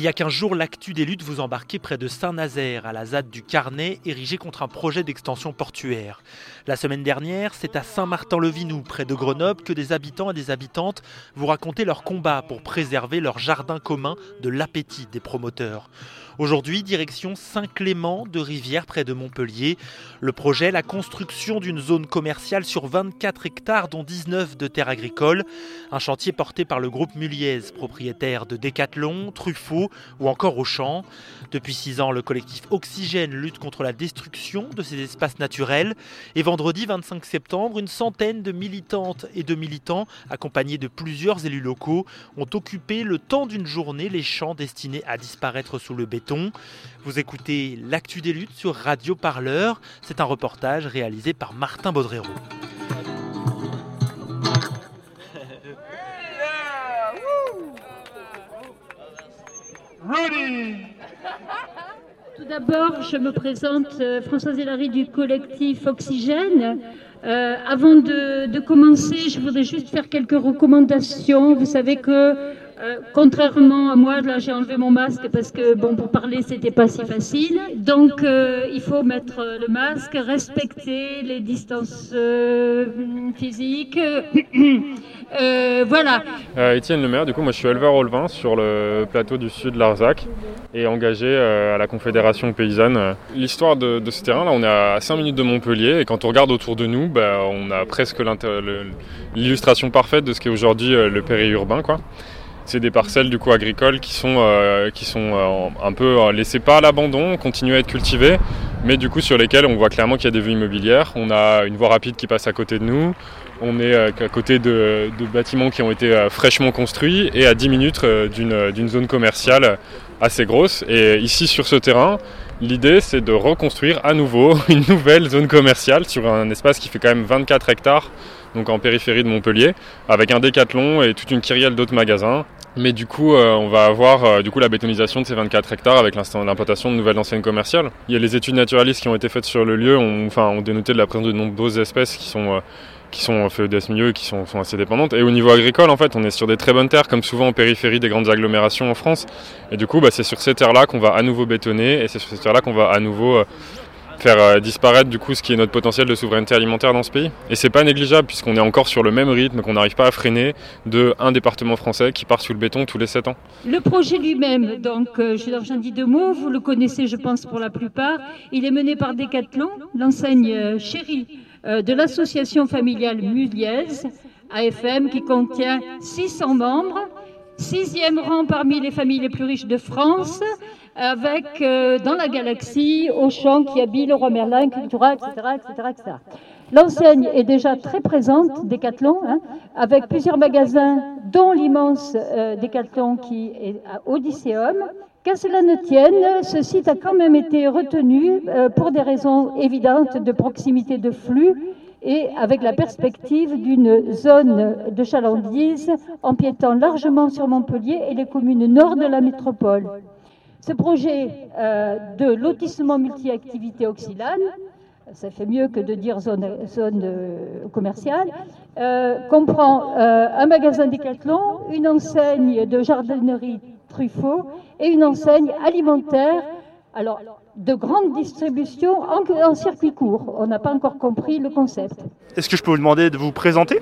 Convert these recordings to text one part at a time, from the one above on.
Il y a qu'un jour, l'actu des luttes vous embarquez près de Saint-Nazaire, à la ZAD du Carnet, érigée contre un projet d'extension portuaire. La semaine dernière, c'est à Saint-Martin-le-Vinou, près de Grenoble, que des habitants et des habitantes vous racontaient leur combat pour préserver leur jardin commun de l'appétit des promoteurs. Aujourd'hui, direction Saint-Clément de Rivière, près de Montpellier. Le projet, la construction d'une zone commerciale sur 24 hectares, dont 19 de terres agricoles. Un chantier porté par le groupe Muliez, propriétaire de Décathlon, Truffaut ou encore Auchan. Depuis six ans, le collectif Oxygène lutte contre la destruction de ces espaces naturels. Et vendredi 25 septembre, une centaine de militantes et de militants, accompagnés de plusieurs élus locaux, ont occupé le temps d'une journée les champs destinés à disparaître sous le béton. Vous écoutez l'actu des luttes sur Radio Parleur. C'est un reportage réalisé par Martin Baudrero. Tout d'abord, je me présente euh, Françoise Hélary du collectif Oxygène. Euh, avant de, commencer, je voudrais juste faire quelques recommandations. Vous savez que euh, contrairement à moi, là j'ai enlevé mon masque parce que bon pour parler c'était pas si facile. Donc euh, il faut mettre le masque, respecter les distances euh, physiques. voilà. Étienne Lemaire, du coup moi je suis éleveur au sur le plateau du sud de Larzac et engagé à la Confédération paysanne. L'histoire de, ce terrain là, on est à 5 minutes de Montpellier et quand on regarde autour de nous, bah, on a presque l'illustration parfaite de ce qu'est aujourd'hui le périurbain quoi. C'est des parcelles du coup agricoles qui sont, euh, qui sont euh, un peu euh, laissées pas à l'abandon, continuent à être cultivées, mais du coup sur lesquelles on voit clairement qu'il y a des vues immobilières. On a une voie rapide qui passe à côté de nous, on est à côté de, bâtiments qui ont été fraîchement construits et à 10 minutes d'une zone commerciale assez grosse. Et ici sur ce terrain, l'idée c'est de reconstruire à nouveau une nouvelle zone commerciale sur un espace qui fait quand même 24 hectares donc en périphérie de Montpellier, avec un décathlon et toute une kyrielle d'autres magasins. Mais du coup, euh, on va avoir euh, du coup la bétonisation de ces 24 hectares avec l'implantation de nouvelles enseignes commerciales. Il y a les études naturalistes qui ont été faites sur le lieu, ont, enfin, ont dénoté de la présence de nombreuses espèces qui sont euh, qui sont FEDS milieu qui sont, sont, assez dépendantes. Et au niveau agricole, en fait, on est sur des très bonnes terres, comme souvent en périphérie des grandes agglomérations en France. Et du coup, bah, c'est sur ces terres-là qu'on va à nouveau bétonner, et c'est sur ces terres-là qu'on va à nouveau faire euh, disparaître du coup ce qui est notre potentiel de souveraineté alimentaire dans ce pays. Et c'est pas négligeable puisqu'on est encore sur le même rythme qu'on n'arrive pas à freiner de un département français qui part sous le béton tous les 7 ans. Le projet lui-même, donc euh, j'en dis deux mots, vous le connaissez je pense pour la plupart, il est mené par Decathlon, l'enseigne euh, chérie de l'association familiale Muliez, AFM, qui contient 600 membres, sixième rang parmi les familles les plus riches de France, avec euh, dans la galaxie Auchan qui habille le roi Merlin, Cultura, etc. etc., etc. L'enseigne est déjà très présente, Decathlon, hein, avec plusieurs magasins, dont l'immense euh, Decathlon qui est à Odysseum. Qu'à cela ne tienne, ce site a quand même été retenu euh, pour des raisons évidentes de proximité de flux et avec la perspective d'une zone de chalandise empiétant largement sur Montpellier et les communes nord de la métropole. Ce projet euh, de lotissement multi-activité Oxylane, ça fait mieux que de dire zone, zone euh, commerciale, euh, comprend un magasin Décathlon, une enseigne de jardinerie Truffaut et une enseigne alimentaire. Alors, de grande distribution en, en circuit court. On n'a pas encore compris le concept. Est-ce que je peux vous demander de vous présenter?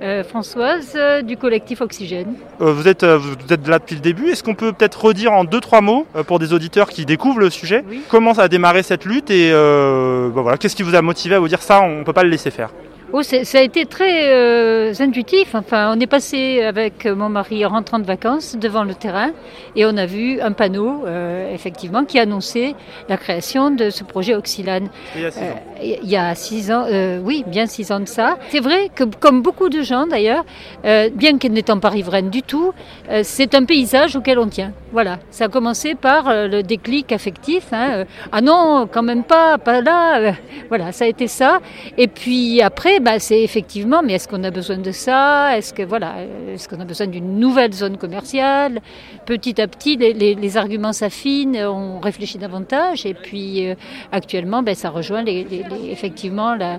Euh, Françoise euh, du collectif Oxygène. Euh, vous, êtes, vous êtes là depuis le début. Est-ce qu'on peut peut-être redire en deux, trois mots pour des auditeurs qui découvrent le sujet comment ça a démarré cette lutte et bah voilà, qu'est-ce qui vous a motivé à vous dire ça, on ne peut pas le laisser faire Oh, ça a été très euh, intuitif. Enfin, on est passé avec mon mari rentrant de vacances devant le terrain et on a vu un panneau, euh, effectivement, qui annonçait la création de ce projet Oxylane. Il y a six ans. Euh, il y a six ans, oui, bien six ans de ça. C'est vrai que, comme beaucoup de gens d'ailleurs, bien qu'elle n'étant pas riveraine du tout, c'est un paysage auquel on tient. Voilà, ça a commencé par le déclic affectif. Hein. Ah non, quand même pas, pas là. Voilà, ça a été ça. Et puis après, bah, c'est effectivement, mais est-ce qu'on a besoin de ça? Est-ce que voilà, est-ce qu'on a besoin d'une nouvelle zone commerciale? Petit à petit, les, arguments s'affinent, on réfléchit davantage, et puis euh, actuellement, ben, ça rejoint effectivement la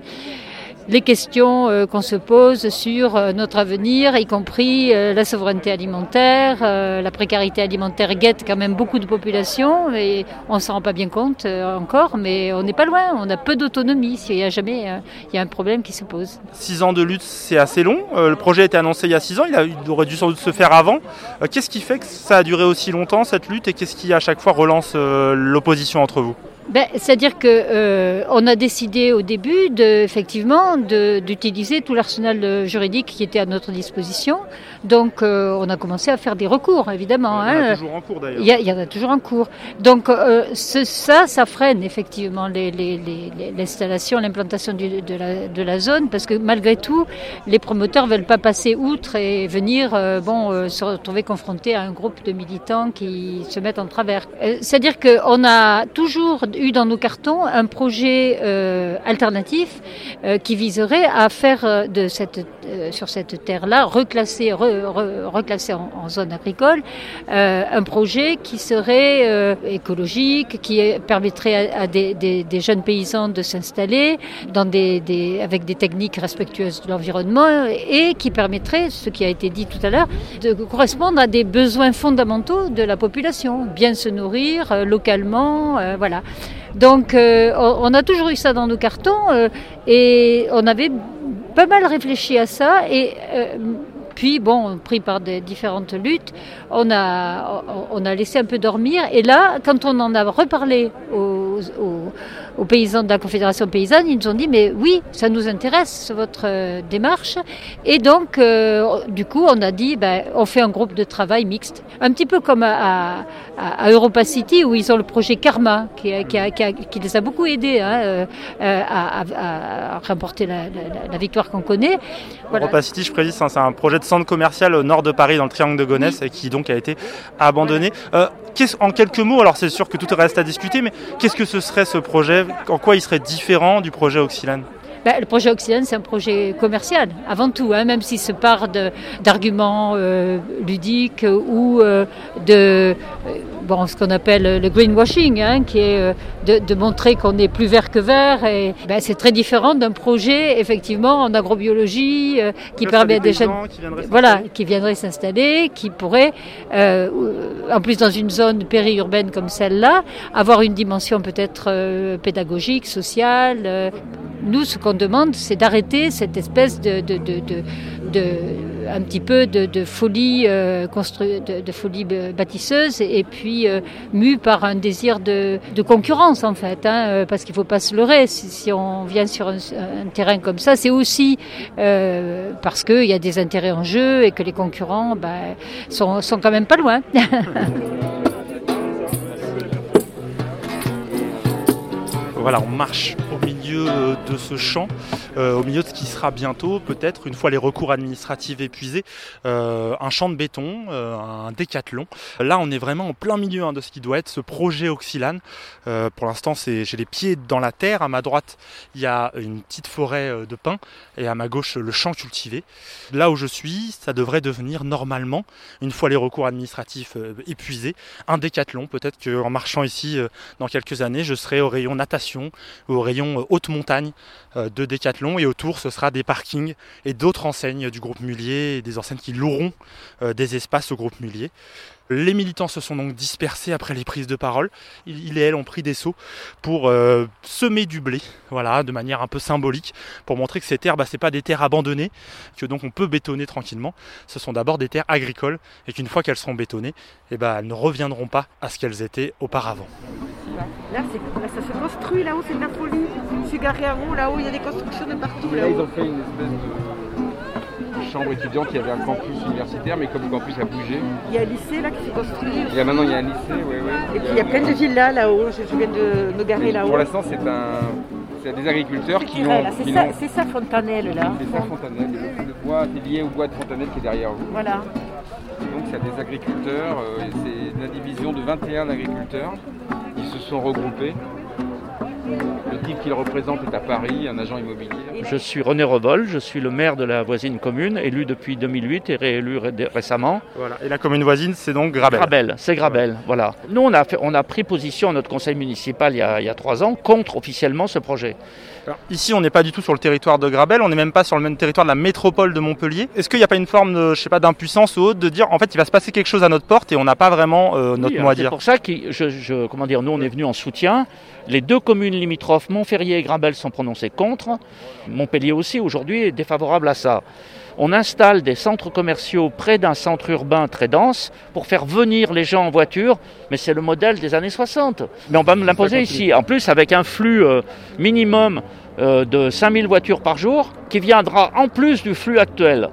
les questions euh, qu'on se pose sur euh, notre avenir, y compris euh, la souveraineté alimentaire, la précarité alimentaire guette quand même beaucoup de populations et on s'en rend pas bien compte encore, mais on n'est pas loin, on a peu d'autonomie s'il y a jamais il y a un problème qui se pose. Six ans de lutte, c'est assez long. le projet a été annoncé il y a six ans, il, il aurait dû sans doute se faire avant. qu'est-ce qui fait que ça a duré aussi longtemps cette lutte et qu'est-ce qui à chaque fois relance l'opposition entre vous? Ben, C'est-à-dire qu'on euh, a décidé au début de, effectivement d'utiliser tout l'arsenal juridique qui était à notre disposition. Donc euh, on a commencé à faire des recours, évidemment. Il y en a hein. toujours en cours d'ailleurs. Il, y, en a toujours en cours. Donc euh, ça, ça freine effectivement l'installation, l'implantation de la, de la zone, parce que malgré tout, les promoteurs veulent pas passer outre et venir bon, se retrouver confrontés à un groupe de militants qui se mettent en travers. C'est-à-dire qu'on a toujours eu dans nos cartons un projet euh, alternatif euh, qui viserait à faire euh, de cette, sur cette terre-là, reclasser, reclasser en, zone agricole, un projet qui serait écologique, qui permettrait à, des, jeunes paysans de s'installer dans des, avec des techniques respectueuses de l'environnement et qui permettrait, ce qui a été dit tout à l'heure, de correspondre à des besoins fondamentaux de la population, bien se nourrir localement, voilà. Donc euh, on a toujours eu ça dans nos cartons euh, et on avait pas mal réfléchi à ça et euh, puis bon, pris par des différentes luttes, on a, on a laissé un peu dormir. Et là, quand on en a reparlé aux, aux, paysans de la Confédération paysanne, ils nous ont dit mais oui, ça nous intéresse votre démarche. Et donc, du coup, on a dit ben, on fait un groupe de travail mixte, un petit peu comme à, à, Europa City où ils ont le projet Karma qui, qui, les a beaucoup aidés hein, euh, à, remporter la, victoire qu'on connaît. Europa City, je précise, c'est un projet de centre commercial au nord de Paris dans le triangle de Gonesse et qui donc a été abandonné. Euh, en quelques mots, alors c'est sûr que tout reste à discuter, mais qu'est-ce que ce serait ce projet? En quoi il serait différent du projet Oxylane? Ben, le projet Occident, c'est un projet commercial, avant tout, hein, même s'il se part d'arguments euh, ludiques ou euh, de bon, ce qu'on appelle le greenwashing, hein, qui est de, montrer qu'on est plus vert que vert. Et ben, c'est très différent d'un projet, effectivement, en agrobiologie, qui permet à des jeunes, voilà, qui viendraient s'installer, qui pourraient, en plus dans une zone périurbaine comme celle-là, avoir une dimension peut-être pédagogique, sociale. nous, ce qu'on demande, c'est d'arrêter cette espèce de, de, de, de, un petit peu de, folie euh, de, folie bâtisseuse et puis euh, mu par un désir de, concurrence en fait, hein, euh, parce qu'il faut pas se leurrer. Si, on vient sur un, terrain comme ça, c'est aussi euh, parce qu'il y a des intérêts en jeu et que les concurrents ben, sont, sont quand même pas loin. voilà, on marche au milieu euh, de ce champ, euh, au milieu de ce qui sera bientôt, peut-être, une fois les recours administratifs épuisés, euh, un champ de béton, un décathlon. Là, on est vraiment en plein milieu hein, de ce qui doit être ce projet Oxylane. pour l'instant, j'ai les pieds dans la terre. À ma droite, il y a une petite forêt de pins et à ma gauche, le champ cultivé. Là où je suis, ça devrait devenir normalement, une fois les recours administratifs épuisés, un décathlon. Peut-être qu'en marchant ici, dans quelques années, je serai au rayon natation au rayon euh, haute montagne euh, de Décathlon et autour ce sera des parkings et d'autres enseignes du groupe Mullier et des enseignes qui loueront euh, des espaces au groupe Mullier. Les militants se sont donc dispersés après les prises de parole. Il et elle ont pris des seaux pour semer du blé, voilà, de manière un peu symbolique, pour montrer que ces terres, bah, c'est pas des terres abandonnées, que donc on peut bétonner tranquillement. Ce sont d'abord des terres agricoles et qu'une fois qu'elles seront bétonnées, eh bah, elles ne reviendront pas à ce qu'elles étaient auparavant. Là, ça se construit là-haut, c'est de la folie. Je suis garé à haut, là-haut, il y a des constructions de partout. Là, ils ont fait une espèce de chambre étudiante, il y avait un campus universitaire, mais comme le campus a bougé. Il y a un lycée là qui s'est construit. Il y a maintenant il y a un lycée, oui, oui. Et puis il y a plein de villas là-haut, je, viens de me garer là-haut. Pour l'instant, c'est un. C'est des agriculteurs qui ont. C'est ça, c'est ça Fontanelle là. C'est ça Fontanelle, le bois est lié au bois de Fontanelle qui est derrière vous. Voilà. donc a des agriculteurs, euh, c'est la division de 21 agriculteurs qui se sont regroupés Le type qu'il représente est à Paris, un agent immobilier. Je suis René Revol, je suis le maire de la voisine commune, élu depuis 2008 et réélu ré- récemment. Voilà. Et la commune voisine, c'est donc Grabel. Grabel, c'est Grabel, voilà. Nous, on a, fait- on a pris position à notre conseil municipal il y, a, il y a trois ans contre officiellement ce projet. Alors, ici, on n'est pas du tout sur le territoire de Grabel, on n'est même pas sur le même territoire de la métropole de Montpellier. Est-ce qu'il n'y a pas une forme de, je sais pas, d'impuissance ou autre de dire, en fait, il va se passer quelque chose à notre porte et on n'a pas vraiment euh, notre Oui, mot à C'est dire pour ça que je, je- comment dire, nous, on est venu en soutien. Les deux communes limitrophes, Montferrier et Grabel, sont prononcées contre. Montpellier aussi, aujourd'hui, est défavorable à ça. On installe des centres commerciaux près d'un centre urbain très dense pour faire venir les gens en voiture, mais c'est le modèle des années 60. Mais on va me l'imposer ici. En plus, avec un flux euh, minimum euh, de 5000 voitures par jour qui viendra en plus du flux actuel.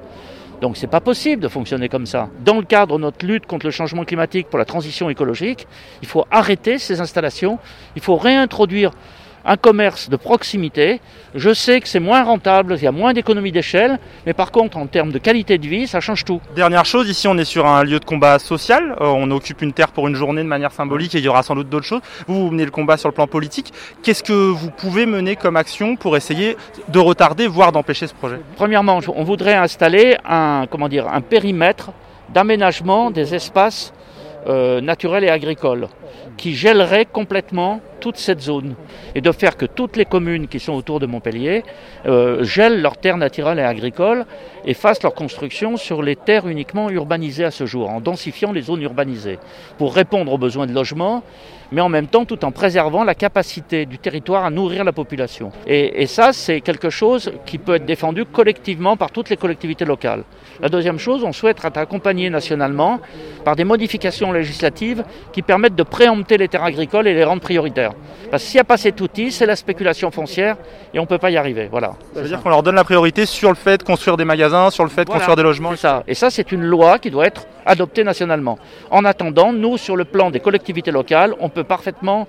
Donc c'est pas possible de fonctionner comme ça. Dans le cadre de notre lutte contre le changement climatique pour la transition écologique, il faut arrêter ces installations, il faut réintroduire un commerce de proximité. Je sais que c'est moins rentable, il y a moins d'économies d'échelle, mais par contre en termes de qualité de vie, ça change tout. Dernière chose, ici, on est sur un lieu de combat social. Euh, on occupe une terre pour une journée de manière symbolique et il y aura sans doute d'autres choses. Vous, vous menez le combat sur le plan politique. Qu'est-ce que vous pouvez mener comme action pour essayer de retarder, voire d'empêcher ce projet? Premièrement, on voudrait installer un, comment dire, un périmètre d'aménagement des espaces euh, naturels et agricoles qui gèlerait complètement toute cette zone et de faire que toutes les communes qui sont autour de Montpellier euh, gèlent leurs terres naturelles et agricoles et fassent leur construction sur les terres uniquement urbanisées à ce jour, en densifiant les zones urbanisées, pour répondre aux besoins de logement, mais en même temps tout en préservant la capacité du territoire à nourrir la population. Et, et ça, c'est quelque chose qui peut être défendu collectivement par toutes les collectivités locales. La deuxième chose, on souhaite être accompagné nationalement par des modifications législatives qui permettent de préempter les terres agricoles et les rendre prioritaires. Parce que s'il n'y a pas cet outil, c'est la spéculation foncière et on ne peut pas y arriver. Voilà. Ça veut dire qu'on leur donne la priorité sur le fait de construire des magasins, sur le fait de Voilà. construire des logements. C'est ça. Et ça, c'est une loi qui doit être adoptée nationalement. En attendant, nous, sur le plan des collectivités locales, on peut parfaitement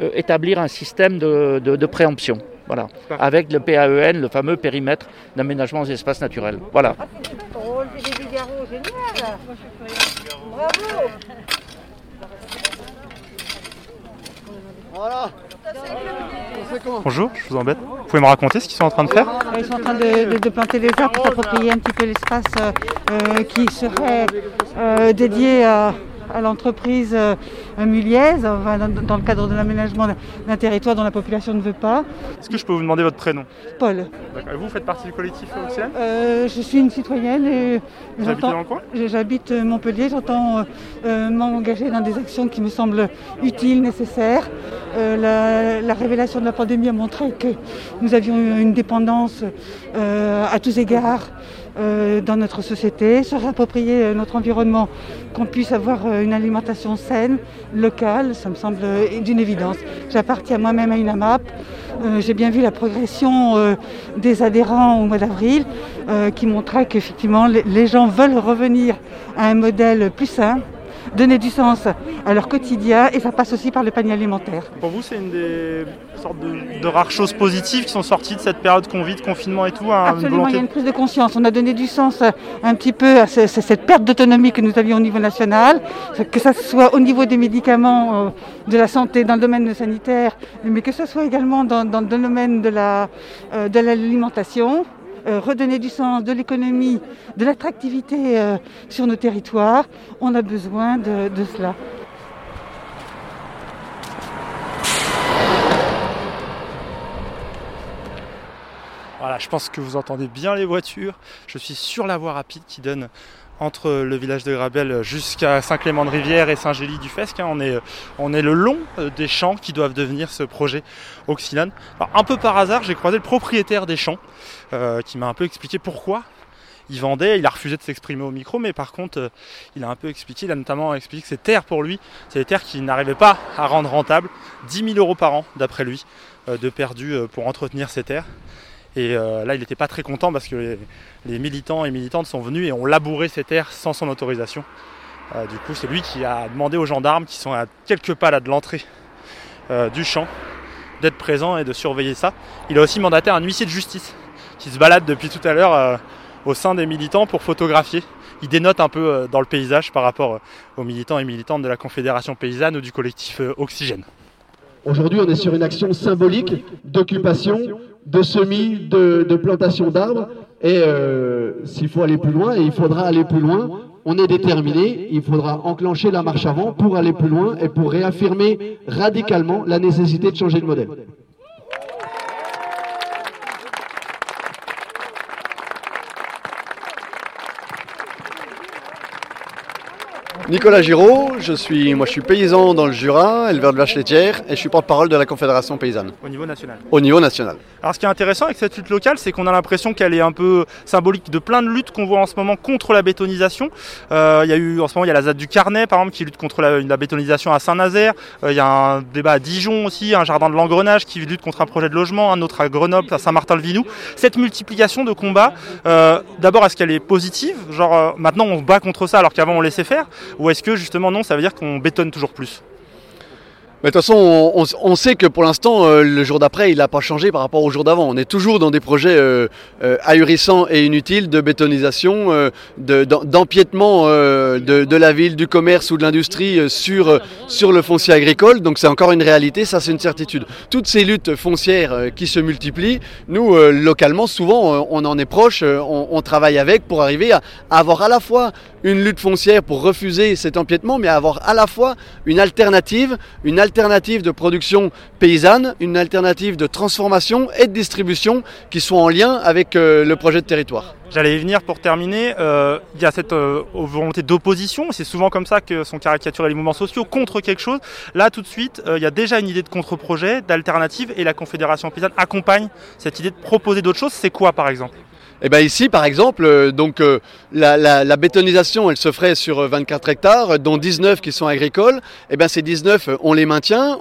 euh, établir un système de, de- de préemption. Voilà. Avec le PAEN, le fameux périmètre d'aménagement des espaces naturels. Voilà. Oh, Bravo Bonjour, je vous embête. Vous pouvez me raconter ce qu'ils sont en train de faire Ils sont en train de, planter des arbres pour s'approprier un petit peu l'espace euh, euh, qui serait euh, dédié à, à l'entreprise euh, Muliez, enfin, dans, le cadre de l'aménagement d'un- territoire dont la population ne veut pas. Est-ce que je peux vous demander votre prénom? Paul. Et Vous faites partie du collectif Oxygène euh, je suis une citoyenne et Vous habitez j'entends- dans le coin J'habite Montpellier, j'entends euh, euh, m'engager dans des actions qui me semblent utiles, nécessaires. Euh, la, la révélation de la pandémie a montré que nous avions une dépendance euh, à tous égards euh, dans notre société, se réapproprier euh, notre environnement, qu'on puisse avoir euh, une alimentation saine, locale, ça me semble d'une évidence. J'appartiens moi-même à une AMAP. J'ai bien vu la progression des adhérents au mois d'avril qui montrait qu'effectivement les gens veulent revenir à un modèle plus sain, donner du sens à leur quotidien et ça passe aussi par le panier alimentaire. Pour vous, c'est une des sortes de, de rares choses positives qui sont sorties de cette période qu'on vit de confinement et tout, hein, Absolument, il y a une prise de conscience. On a donné du sens un petit peu à ce- ce- cette perte d'autonomie que nous avions au niveau national, que ce soit au niveau des médicaments, euh, de la santé, dans le domaine sanitaire, mais que ce soit également dans, dans le domaine de la, euh, de l'alimentation. euh, redonner du sens, de l'économie, de l'attractivité euh, sur nos territoires, on a besoin de cela. Voilà, je pense que vous entendez bien les voitures. Je suis sur la voie rapide qui donne entre le village de Grabel jusqu'à Saint-Clément-de-Rivière et Saint-Gély-du-Fesque. hein. On est, on est le long euh, des champs qui doivent devenir ce projet Oxylane. Un peu par hasard, j'ai croisé le propriétaire des champs euh, qui m'a un peu expliqué pourquoi il vendait. Il a refusé de s'exprimer au micro, mais par contre, euh, il a un peu expliqué. Il a notamment expliqué que ces terres, pour lui, c'est des terres qu'il n'arrivait pas à rendre rentables. 10 000 euros par an, d'après lui, de perdu pour entretenir ces terres. Et euh, là, il n'était pas très content parce que les, militants et militantes sont venus et ont labouré ces terres sans son autorisation. Euh, du coup, c'est lui qui a demandé aux gendarmes qui sont à quelques pas là de l'entrée euh, du champ d'être présents et de surveiller ça. Il a aussi mandaté un huissier de justice qui se balade depuis tout à l'heure au sein des militants pour photographier. Il dénote un peu dans le paysage par rapport aux militants et militantes de la Confédération paysanne ou du collectif Oxygène. Aujourd'hui, on est sur une action symbolique d'occupation, de semis, de, de plantation d'arbres. Et euh, s'il faut aller plus loin, et il faudra aller plus loin, on est déterminé, il faudra enclencher la marche avant pour aller plus loin et pour réaffirmer radicalement la nécessité de changer de modèle. Nicolas Giraud, je suis, moi je suis paysan dans le Jura, éleveur de vaches laitières, et je suis porte-parole de la Confédération paysanne. Au niveau national Au niveau national. Alors ce qui est intéressant avec cette lutte locale, c'est qu'on a l'impression qu'elle est un peu symbolique de plein de luttes qu'on voit en ce moment contre la bétonisation. Euh, il y a eu en ce moment il y a la ZAD du Carnet par exemple qui lutte contre la, la bétonisation à Saint-Nazaire. Euh, il y a un débat à Dijon aussi, un jardin de l'engrenage qui lutte contre un projet de logement, un autre à Grenoble, à Saint-Martin-le-Vinou. Cette multiplication de combats, euh, d'abord est-ce qu'elle est positive? Genre maintenant on se bat contre ça alors qu'avant on laissait faire? Ou est-ce que justement non, ça veut dire qu'on bétonne toujours plus? De toute façon, on, sait que pour l'instant, euh, le jour d'après, il n'a pas changé par rapport au jour d'avant. On est toujours dans des projets euh, euh, ahurissants et inutiles de bétonisation, de- d'em- d'empiètement de, la ville, du commerce ou de l'industrie sur, le foncier agricole. Donc c'est encore une réalité, ça c'est une certitude. Toutes ces luttes foncières qui se multiplient, nous, localement, souvent, on en est proche, on, travaille avec pour arriver à, avoir à la fois une lutte foncière pour refuser cet empiètement, mais avoir à la fois une alternative, une alternative de production paysanne, une alternative de transformation et de distribution qui soit en lien avec euh, le projet de territoire. J'allais y venir pour terminer. Euh, il y a cette euh, volonté d'opposition. C'est souvent comme ça que sont caricaturés les mouvements sociaux contre quelque chose. Là, tout de suite, il y a déjà une idée de contre-projet, d'alternative, et la Confédération paysanne accompagne cette idée de proposer d'autres choses. C'est quoi, par exemple? Et bien ici, par exemple, euh, donc euh, la, bétonisation, elle se ferait sur euh, 24 hectares, dont 19 qui sont agricoles. Et bien ces 19, euh, on les maintient.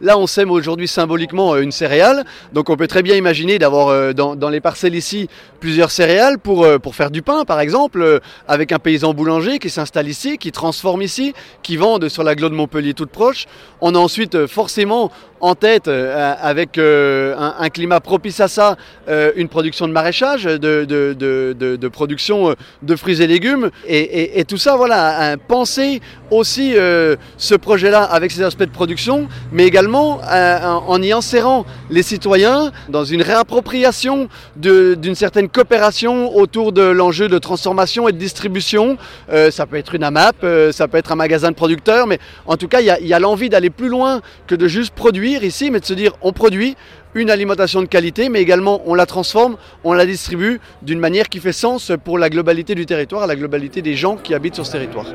Là, on sème aujourd'hui symboliquement euh, une céréale. Donc on peut très bien imaginer d'avoir euh, dans, les parcelles ici plusieurs céréales pour, euh, pour faire du pain, par exemple, euh, avec un paysan boulanger qui s'installe ici, qui transforme ici, qui vend sur l'agglo de Montpellier toute proche. On a ensuite euh, forcément en tête, euh, avec euh, un, climat propice à ça, euh, une production de maraîchage, de, production euh, de fruits et légumes. Et, tout ça, voilà, penser aussi euh, ce projet-là avec ses aspects de production, mais également euh, en y insérant les citoyens dans une réappropriation d'une certaine coopération autour de l'enjeu de transformation et de distribution. Ça peut être une AMAP, ça peut être un magasin de producteurs, mais en tout cas, il y a l'envie d'aller plus loin que de juste produire ici, mais de se dire on produit une alimentation de qualité, mais également on la transforme, on la distribue d'une manière qui fait sens pour la globalité du territoire, la globalité des gens qui habitent sur ce territoire.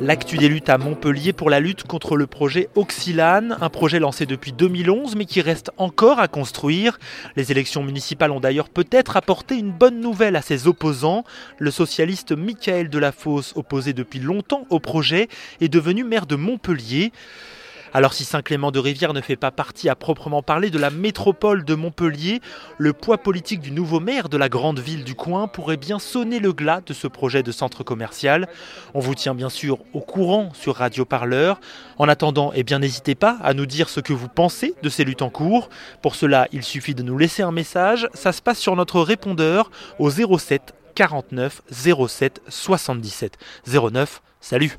L'actu des luttes à Montpellier pour la lutte contre le projet Oxylane, un projet lancé depuis 2011 mais qui reste encore à construire. Les élections municipales ont d'ailleurs peut-être apporté une bonne nouvelle à ses opposants. Le socialiste Michael Delafosse, opposé depuis longtemps au projet, est devenu maire de Montpellier. Alors si Saint-Clément de Rivière ne fait pas partie à proprement parler de la métropole de Montpellier, le poids politique du nouveau maire de la grande ville du coin pourrait bien sonner le glas de ce projet de centre commercial. On vous tient bien sûr au courant sur Radio Parleur. En attendant, eh bien n'hésitez pas à nous dire ce que vous pensez de ces luttes en cours. Pour cela, il suffit de nous laisser un message. Ça se passe sur notre répondeur au 07 49 07 77 09. Salut